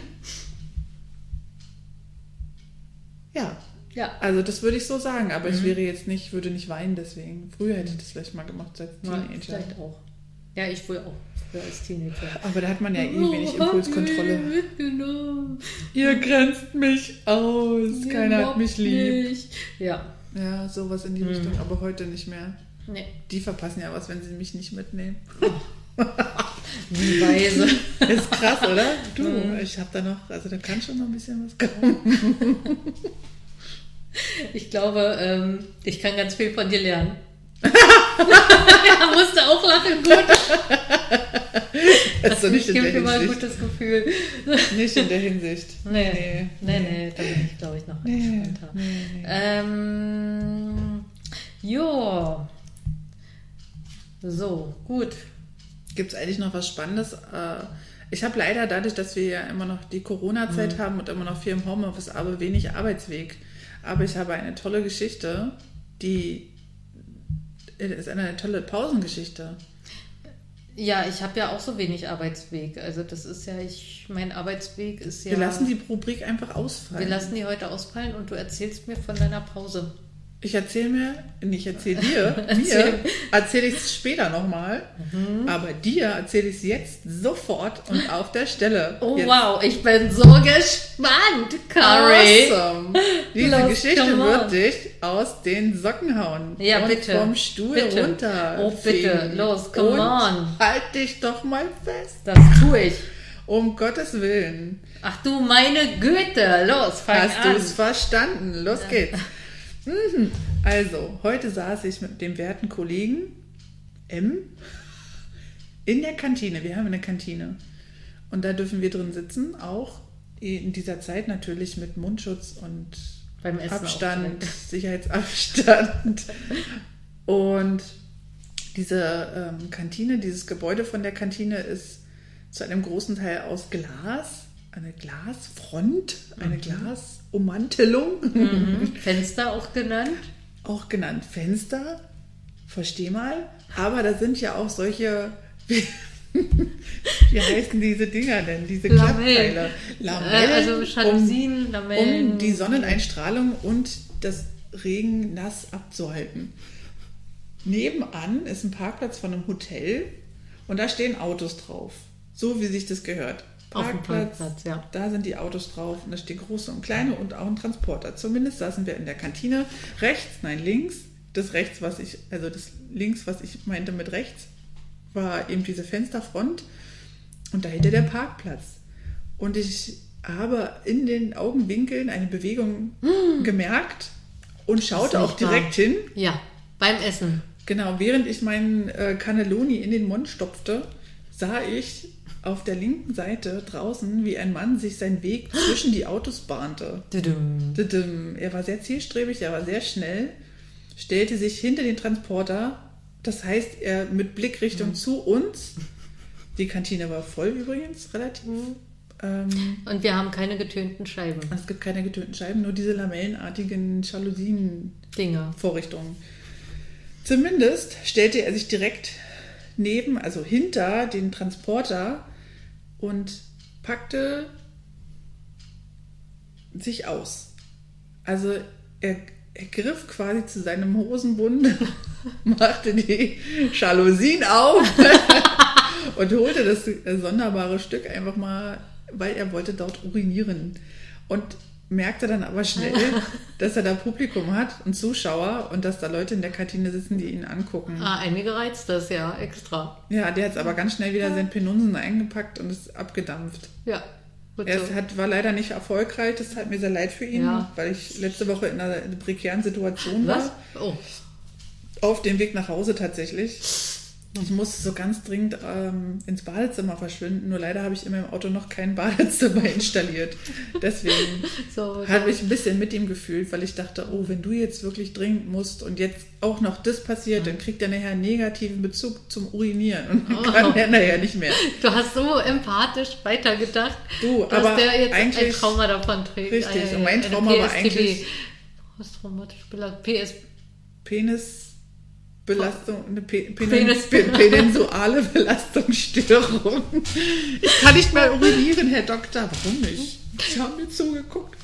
Ja, Ja. also das würde ich so sagen, aber Mhm. ich wäre jetzt nicht, würde nicht weinen deswegen. Früher hätte ich das vielleicht mal gemacht als Ja, Teenager. vielleicht auch. Ja, ich wohl auch. Früher als Teenager. Aber da hat man ja eh wenig Oh, Impulskontrolle. mich mitgenommen. Ihr grenzt mich aus, Ihr keiner hat mich lieb. mich. Ja. Ja, sowas in die Mhm. Richtung, aber heute nicht mehr. Nee. Die verpassen ja was, wenn sie mich nicht mitnehmen. Wie weise. Ist krass, oder? Du, Mhm. ich habe da noch, also da kann schon noch ein bisschen was kommen. Ich glaube, ähm, ich kann ganz viel von dir lernen. er musste auch lachen, gut. Also nicht in Gibt der mir mal ein gutes Gefühl. Nicht in der Hinsicht. Nee, nee, nee, da bin ich, glaube ich, noch Nee, entspannter. nee, nee. Ähm, jo, So, gut. Gibt es eigentlich noch was Spannendes? Äh, ich habe leider dadurch, dass wir ja immer noch die Corona-Zeit haben und immer noch viel im Homeoffice, aber wenig Arbeitsweg. Aber ich habe eine tolle Geschichte, die ist eine tolle Pausengeschichte. Ja, ich habe ja auch so wenig Arbeitsweg. Also das ist ja, ich, mein Arbeitsweg ist ja. Wir lassen die Rubrik einfach ausfallen. Wir lassen die heute ausfallen und du erzählst mir von deiner Pause. Ich erzähle mir, ich erzähle dir, mir erzähle ich es später nochmal, mhm. aber dir erzähle ich es jetzt sofort und auf der Stelle. Oh jetzt. wow, ich bin so gespannt, Curry. Awesome. Diese Los, Geschichte wird dich aus den Socken hauen. Ja, und bitte. vom Stuhl bitte. runter. Oh, bitte, los, come und on. Halt dich doch mal fest. Das tue ich. Um Gottes Willen. Ach du meine Güte, los, fang Hast an. du es verstanden? Los geht's. Mhm. Also, heute saß ich mit dem werten Kollegen M in der Kantine. Wir haben eine Kantine. Und da dürfen wir drin sitzen, auch in dieser Zeit natürlich mit Mundschutz und Abstand, Sicherheitsabstand. Und diese ähm, Kantine, dieses Gebäude von der Kantine ist zu einem großen Teil aus Glas, eine Glasfront, eine mhm. Glasummantelung. Mhm. Fenster auch genannt. Auch genannt Fenster, versteh mal. Aber da sind ja auch solche, wie, wie heißen diese Dinger denn, diese Klappteile? Lamellen. Also Jalousien, um, Lamellen. Um die Sonneneinstrahlung und das Regen nass abzuhalten. Nebenan ist ein Parkplatz von einem Hotel und da stehen Autos drauf. So wie sich das gehört. Parkplatz, Parkplatz ja. da sind die Autos drauf und da stehen große und kleine und auch ein Transporter. Zumindest saßen wir in der Kantine. Rechts, nein, links. Das rechts, was ich, also das links, was ich meinte mit rechts, war eben diese Fensterfront und dahinter der Parkplatz. Und ich habe in den Augenwinkeln eine Bewegung hm. gemerkt und schaute auch direkt wahr. hin. Ja, beim Essen. Genau, während ich meinen äh, Cannelloni in den Mund stopfte, sah ich auf der linken Seite draußen, wie ein Mann sich seinen Weg zwischen die Autos bahnte. Er war sehr zielstrebig, er war sehr schnell, stellte sich hinter den Transporter, das heißt, er mit Blickrichtung mhm. zu uns. Die Kantine war voll übrigens, relativ. Mhm. Ähm, und wir haben keine getönten Scheiben. Es gibt keine getönten Scheiben, nur diese lamellenartigen Jalousien-Vorrichtungen. Zumindest stellte er sich direkt neben, also hinter den Transporter und packte sich aus. Also er, er griff quasi zu seinem Hosenbund, machte die Jalousien auf und holte das sonderbare Stück einfach mal, weil er wollte dort urinieren. Und merkte dann aber schnell, dass er da Publikum hat und Zuschauer und dass da Leute in der Kantine sitzen, die ihn angucken. Ah, einige reizt das ja extra. Ja, der hat es aber ganz schnell wieder ja. seinen Penunsen eingepackt und ist abgedampft. Ja. Er so. hat, war leider nicht erfolgreich, das hat mir sehr leid für ihn, ja. weil ich letzte Woche in einer prekären Situation war. Was? Oh. Auf dem Weg nach Hause tatsächlich. Ich musste so ganz dringend ähm, ins Badezimmer verschwinden, nur leider habe ich in meinem Auto noch kein Badezimmer installiert. Deswegen so, habe ich ein bisschen mit ihm gefühlt, weil ich dachte, oh, wenn du jetzt wirklich dringend musst und jetzt auch noch das passiert, dann kriegt er nachher einen negativen Bezug zum Urinieren und dann oh. kann er nachher nicht mehr. Du hast so empathisch weitergedacht, du, dass aber der jetzt ein Trauma davon trägt. Richtig, und mein Trauma war eigentlich... Posttraumatisch PS... Penis... Belastung, eine Pe Penis penensuale Belastungsstörung. Ich kann nicht mehr urinieren, Herr Doktor. Warum nicht? Sie haben mir zugeguckt.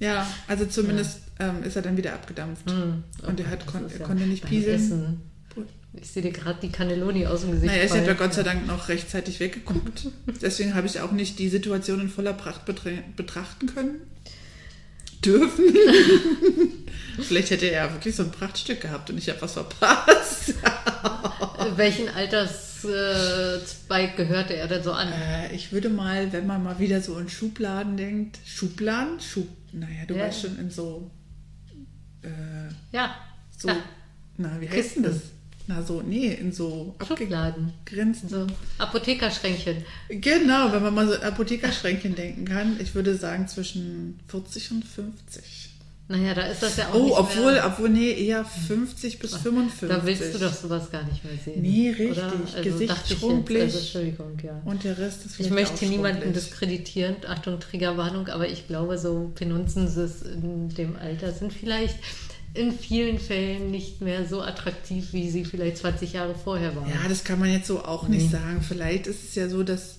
Ja, also zumindest ja. ähm, ist er dann wieder abgedampft. Mhm. Und er, hat, kon er ja konnte nicht pieseln. Ich sehe dir gerade die Cannelloni aus dem Gesicht. Naja, ich habe ja Gott sei Dank noch rechtzeitig weggeguckt. Deswegen habe ich auch nicht die Situation in voller Pracht betrachten können. Dürfen. Vielleicht hätte er ja wirklich so ein Prachtstück gehabt und ich habe was verpasst. Welchen Alterszweig gehörte er denn so an? Äh, ich würde mal, wenn man mal wieder so in Schubladen denkt, Schubladen? Schub, naja, du ja. weißt schon in so. Äh, ja. So, ja. na, wie heißt denn das? Na so, nee, in so Schubladen. Grenzen. So Apothekerschränkchen. Genau, wenn man mal so Apothekerschränkchen denken kann. Ich würde sagen zwischen 40 und 50. Naja, da ist das ja auch Oh, nicht obwohl, mehr, obwohl, nee, eher 50 bis 55. Da willst du doch sowas gar nicht mehr sehen. Nee, richtig. Also Gesicht ich schrumpelig. Also, Entschuldigung, ja. Und der Rest ist Ich möchte niemanden diskreditieren, Achtung, Triggerwarnung, aber ich glaube, so Penunzensis in dem Alter sind vielleicht in vielen Fällen nicht mehr so attraktiv, wie sie vielleicht 20 Jahre vorher waren. Ja, das kann man jetzt so auch nicht sagen. Vielleicht ist es ja so, dass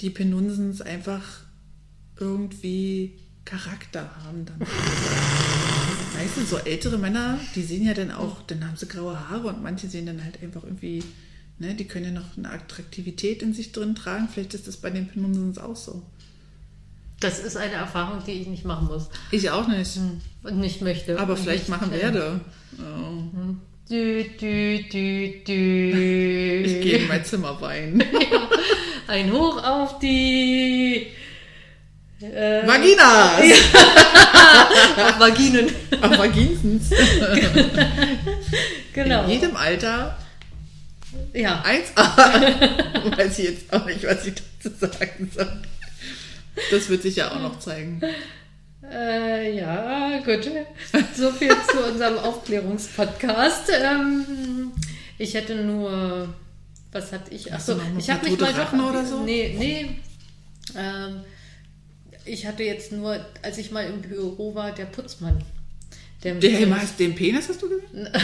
die Penunsens einfach irgendwie Charakter haben dann. du, so ältere Männer, die sehen ja dann auch, dann haben sie graue Haare und manche sehen dann halt einfach irgendwie, ne, die können ja noch eine Attraktivität in sich drin tragen. Vielleicht ist das bei den Penunsens auch so. Das ist eine Erfahrung, die ich nicht machen muss Ich auch nicht. und nicht möchte. Aber vielleicht machen kann. werde. Oh. Dü, dü, dü, dü. Ich gehe in mein Zimmer weinen. Ein Hoch auf die äh, Vagina! auf Vaginen. Auf Vaginsens. Genau. In jedem Alter Ja. 1A. Weiß ich jetzt auch nicht, was ich dazu sagen soll. Das wird sich ja auch noch zeigen. Äh, ja, gut. So viel zu unserem Aufklärungspodcast. Ähm, ich hätte nur. Was hatte ich? Achso, ich habe mich mal doch. Oder so? Nee, nee. Ähm, ich hatte jetzt nur, als ich mal im Büro war, der Putzmann. Der, Der, hast, den Penis hast du gesehen?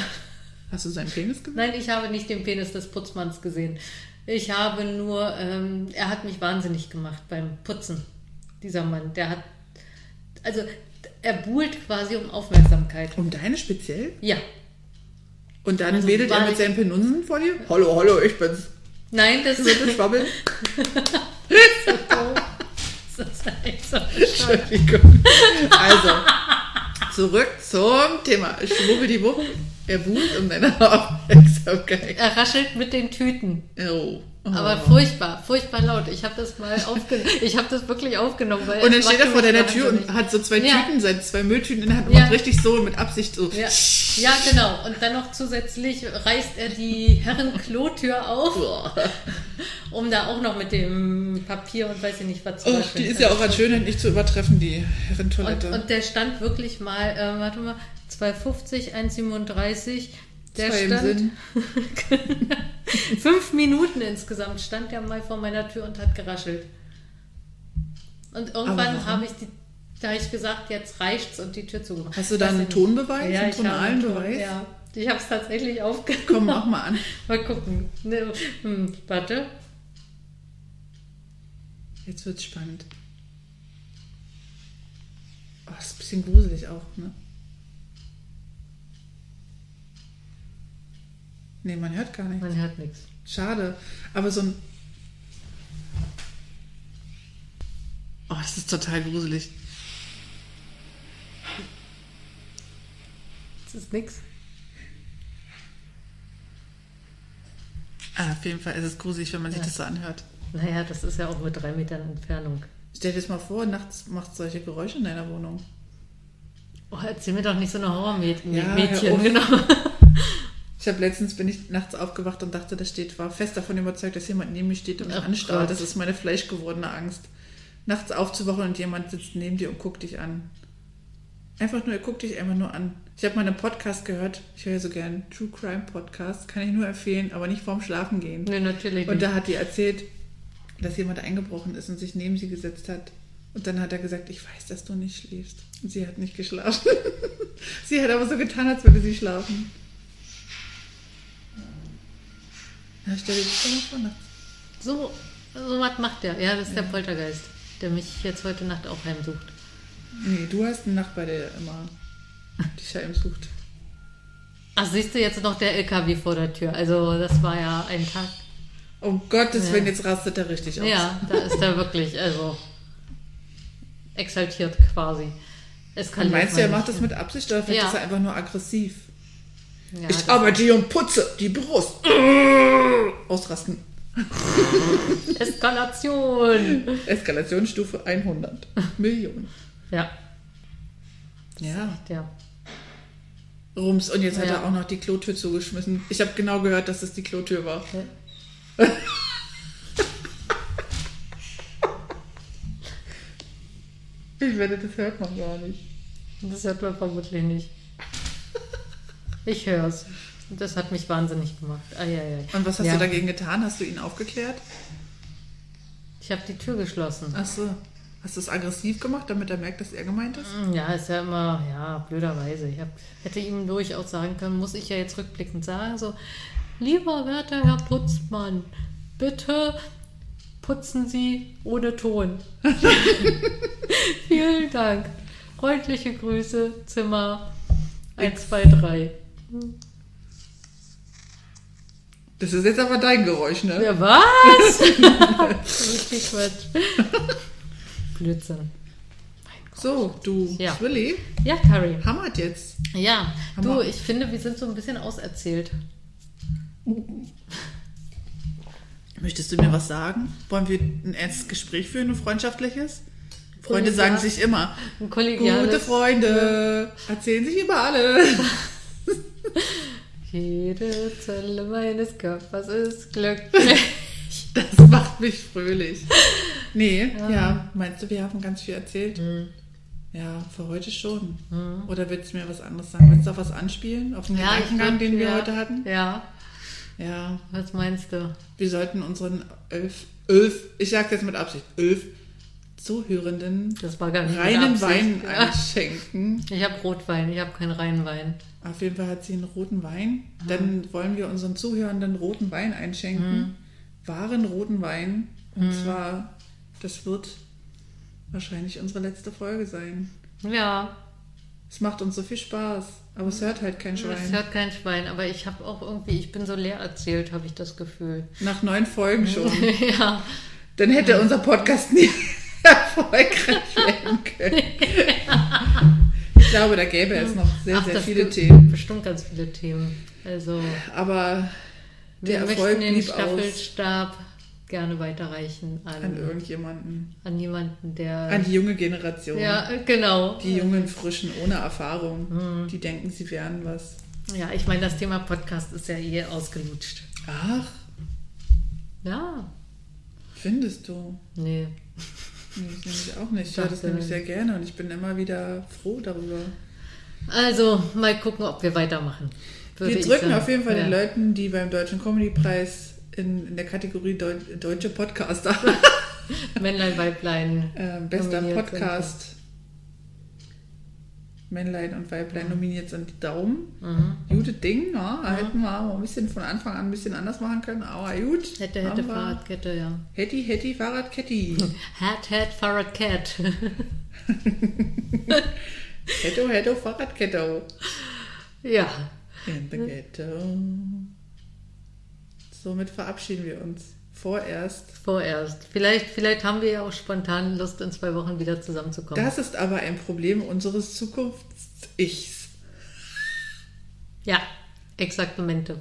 Hast du seinen Penis gesehen? Nein, ich habe nicht den Penis des Putzmanns gesehen. Ich habe nur, ähm, er hat mich wahnsinnig gemacht beim Putzen. Dieser Mann, der hat, also er buhlt quasi um Aufmerksamkeit. Um deine speziell? Ja. Und dann Also wedelt er mit seinen Penunsen vor dir? Hallo, hallo, ich bin's. Nein, das Wird du schwabbeln? das ist echt so bescheuert. Entschuldigung. Also, zurück zum Thema. Schwubbeldiwupp. Er buhlt um deine Aufmerksamkeit. Er raschelt mit den Tüten. Oh. Oh. Aber furchtbar, furchtbar laut. Ich habe das mal aufgenommen. Ich habe das wirklich aufgenommen. Weil Und dann steht er vor deiner Tür und hat so zwei Ja. Tüten, seine zwei Mülltüten in der Hand und Ja. macht richtig so mit Absicht so. Ja, ja, genau. Und dann noch zusätzlich reißt er die Herrenklotür auf, um da auch noch mit dem Papier und weiß ich nicht was zu Oh, die ist ja auch als Schönheit nicht zu übertreffen, die und, Herrentoilette. und der stand wirklich mal, äh, warte mal, 2,50, 1,37. Der stand fünf Minuten insgesamt, stand der mal vor meiner Tür und hat geraschelt. Und irgendwann habe ich die, da habe ich gesagt, jetzt reicht's und die Tür zugemacht. Hast du da einen. Tonbeweis, Ja, einen tonalen Ton, Beweis? Ja, ich habe es tatsächlich aufgenommen. Komm, mach mal an. Mal gucken. Ne, hm, warte. Jetzt wird's spannend. Oh, ist ein bisschen gruselig auch, ne? Nee, man hört gar nicht. Man hört nichts. Schade. Aber so ein. Oh, das ist total gruselig. Das ist nichts. Ah, auf jeden Fall ist es gruselig, wenn man sich Ja. das so anhört. Naja, das ist ja auch mit drei Metern Entfernung. Stell dir das mal vor, nachts macht solche Geräusche in deiner Wohnung. Oh, erzähl mir doch nicht so eine Horrormädchen. Ja, Mädchen, genau. Ich habe letztens bin ich nachts aufgewacht und dachte, da steht, war fest davon überzeugt, dass jemand neben mir steht und mich Ach anstarrt. Gott. Das ist meine fleischgewordene Angst. Nachts aufzuwachen und jemand sitzt neben dir und guckt dich an. Einfach nur, er guckt dich einfach nur an. Ich habe mal einen Podcast gehört. Ich höre ja so gern True Crime Podcast. Kann ich nur empfehlen, aber nicht vorm Schlafen gehen. Nee, natürlich Und nicht. da hat die erzählt, dass jemand eingebrochen ist und sich neben sie gesetzt hat. Und dann hat er gesagt, ich weiß, dass du nicht schläfst. Und sie hat nicht geschlafen. sie hat aber so getan, als würde sie schlafen. Ja, stell dir das mal vor, nachts. So, so was macht der. Ja, das ist der Poltergeist, der mich jetzt heute Nacht auch heimsucht. Nee, du hast einen Nachbar, der immer dich heimsucht. Ach, siehst du jetzt noch der LKW vor der Tür. Also, das war ja ein Tag. Um Gottes Ja. Willen, jetzt rastet er richtig aus. Ja, da ist er wirklich, also exaltiert quasi. Eskaliert meinst du, er macht das mit Absicht oder vielleicht Ja. ist er einfach nur aggressiv? Ja, ich arbeite hier und putze die Brust. Ausrasten. Eskalation. Eskalationsstufe 100 Millionen. Ja, Ja. ja. Rums. Und jetzt hat Ja. er auch noch die Klotür zugeschmissen. Ich habe genau gehört, dass es die Klotür war. Ich wette, das hört man gar nicht. Das hört man vermutlich nicht. Ich höre es. Das hat mich wahnsinnig gemacht. Ah, ja, ja. Und was hast ja. du dagegen getan? Hast du ihn aufgeklärt? Ich habe die Tür geschlossen. Ach so. Hast du es aggressiv gemacht, damit er merkt, dass er gemeint ist? Ja, ist ja immer, ja, blöderweise. Ich hab, hätte ihm durchaus sagen können, muss ich ja jetzt rückblickend sagen, so, lieber werter Herr Putzmann, bitte putzen Sie ohne Ton. Vielen Dank. Freundliche Grüße, Zimmer 1, 2, 3. Das ist jetzt aber dein Geräusch, ne? Ja, was? Richtig Quatsch. Blödsinn. So, du Ja. Zwilli, Ja, Carrie. hammert jetzt. Ja, Hammer. du, ich finde, wir sind so ein bisschen auserzählt. Möchtest du mir was sagen? Wollen wir ein ernstes Gespräch führen, ein freundschaftliches? Freunde sagen sich immer, Ein gute Freunde, erzählen sich über alles. Jede Zelle meines Körpers ist glücklich. Das macht mich fröhlich. Nee, ja. Ja. meinst du, wir haben ganz viel erzählt? Hm. Ja, für heute schon. Oder willst du mir was anderes sagen? Willst du auf was anspielen? Auf den Ja, Gedankengang, den wir ja, heute hatten? Ja, Ja, was meinst du? wir sollten unseren elf, elf, ich sage jetzt mit Absicht, elf Zuhörenden Das war gar nicht mit reinen. Wein Ja. einschenken. Ich habe Rotwein, ich habe keinen reinen Wein. Auf jeden Fall hat sie einen roten Wein. Dann wollen wir unseren Zuhörenden roten Wein einschenken. Wahren roten Wein. Und zwar, das wird wahrscheinlich unsere letzte Folge sein. Ja, Es macht uns so viel Spaß. Aber es hört halt kein es Schwein. hört kein Schwein, aber ich habe auch irgendwie, ich bin so leer erzählt, habe ich das Gefühl. Nach neun Folgen schon. ja, Dann hätte unser Podcast nie erfolgreich werden können. Ich glaube, da gäbe es noch sehr, Ach, sehr viele Themen. Bestimmt ganz viele Themen. Also, Aber wir der Erfolg möchten den Staffelstab gerne weiterreichen an, an an, irgendjemanden. jemanden, der. An die junge Generation. ja, genau. Die jungen Frischen ohne Erfahrung, Mhm. die denken, sie wären was. Ja, ich meine, das Thema Podcast ist ja eh ausgelutscht. Ach, Ja, findest du? nee. Nee, ich nämlich auch nicht. Ich höre das dachte- nämlich sehr gerne und ich bin immer wieder froh darüber. Also, mal gucken, ob wir weitermachen. Wir ich drücken auf jeden Fall ja. den Leuten, die beim Deutschen Comedy-Preis in, in der Kategorie Deu Deutsche Podcaster, Männlein, Weiblein. äh, bester Podcast, Männlein und Weiblein nominiert sind, die Daumen. Mhm. Gute Ding, ja. Hätten wir auch ein bisschen von Anfang an ein bisschen anders machen können, aber gut. Hätte, hätte, Fahrradkette, ja. Hätti, hätti, Fahrradketti. Hat, hat, Fahrradcat. Hetto, hetto, Fahrradketto. ja. In the ghetto. Somit verabschieden wir uns. Vorerst. Vorerst. Vielleicht, vielleicht haben wir ja auch spontan Lust, in zwei Wochen wieder zusammenzukommen. Das ist aber ein Problem unseres Zukunfts-Ichs. ja, Exaktamente.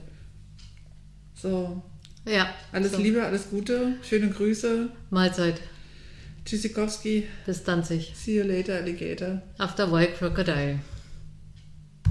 So, Ja. alles so. Liebe, alles Gute, schöne Grüße. Mahlzeit. Tschüssikowski. Bis dann sich. See you later, Alligator. After White Crocodile.